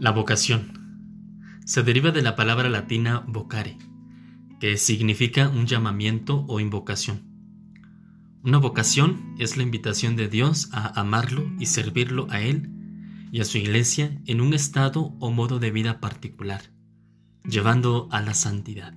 La vocación se deriva de la palabra latina vocare, que significa un llamamiento o invocación. Una vocación es la invitación de Dios a amarlo y servirlo a Él y a su iglesia en un estado o modo de vida particular, llevando a la santidad.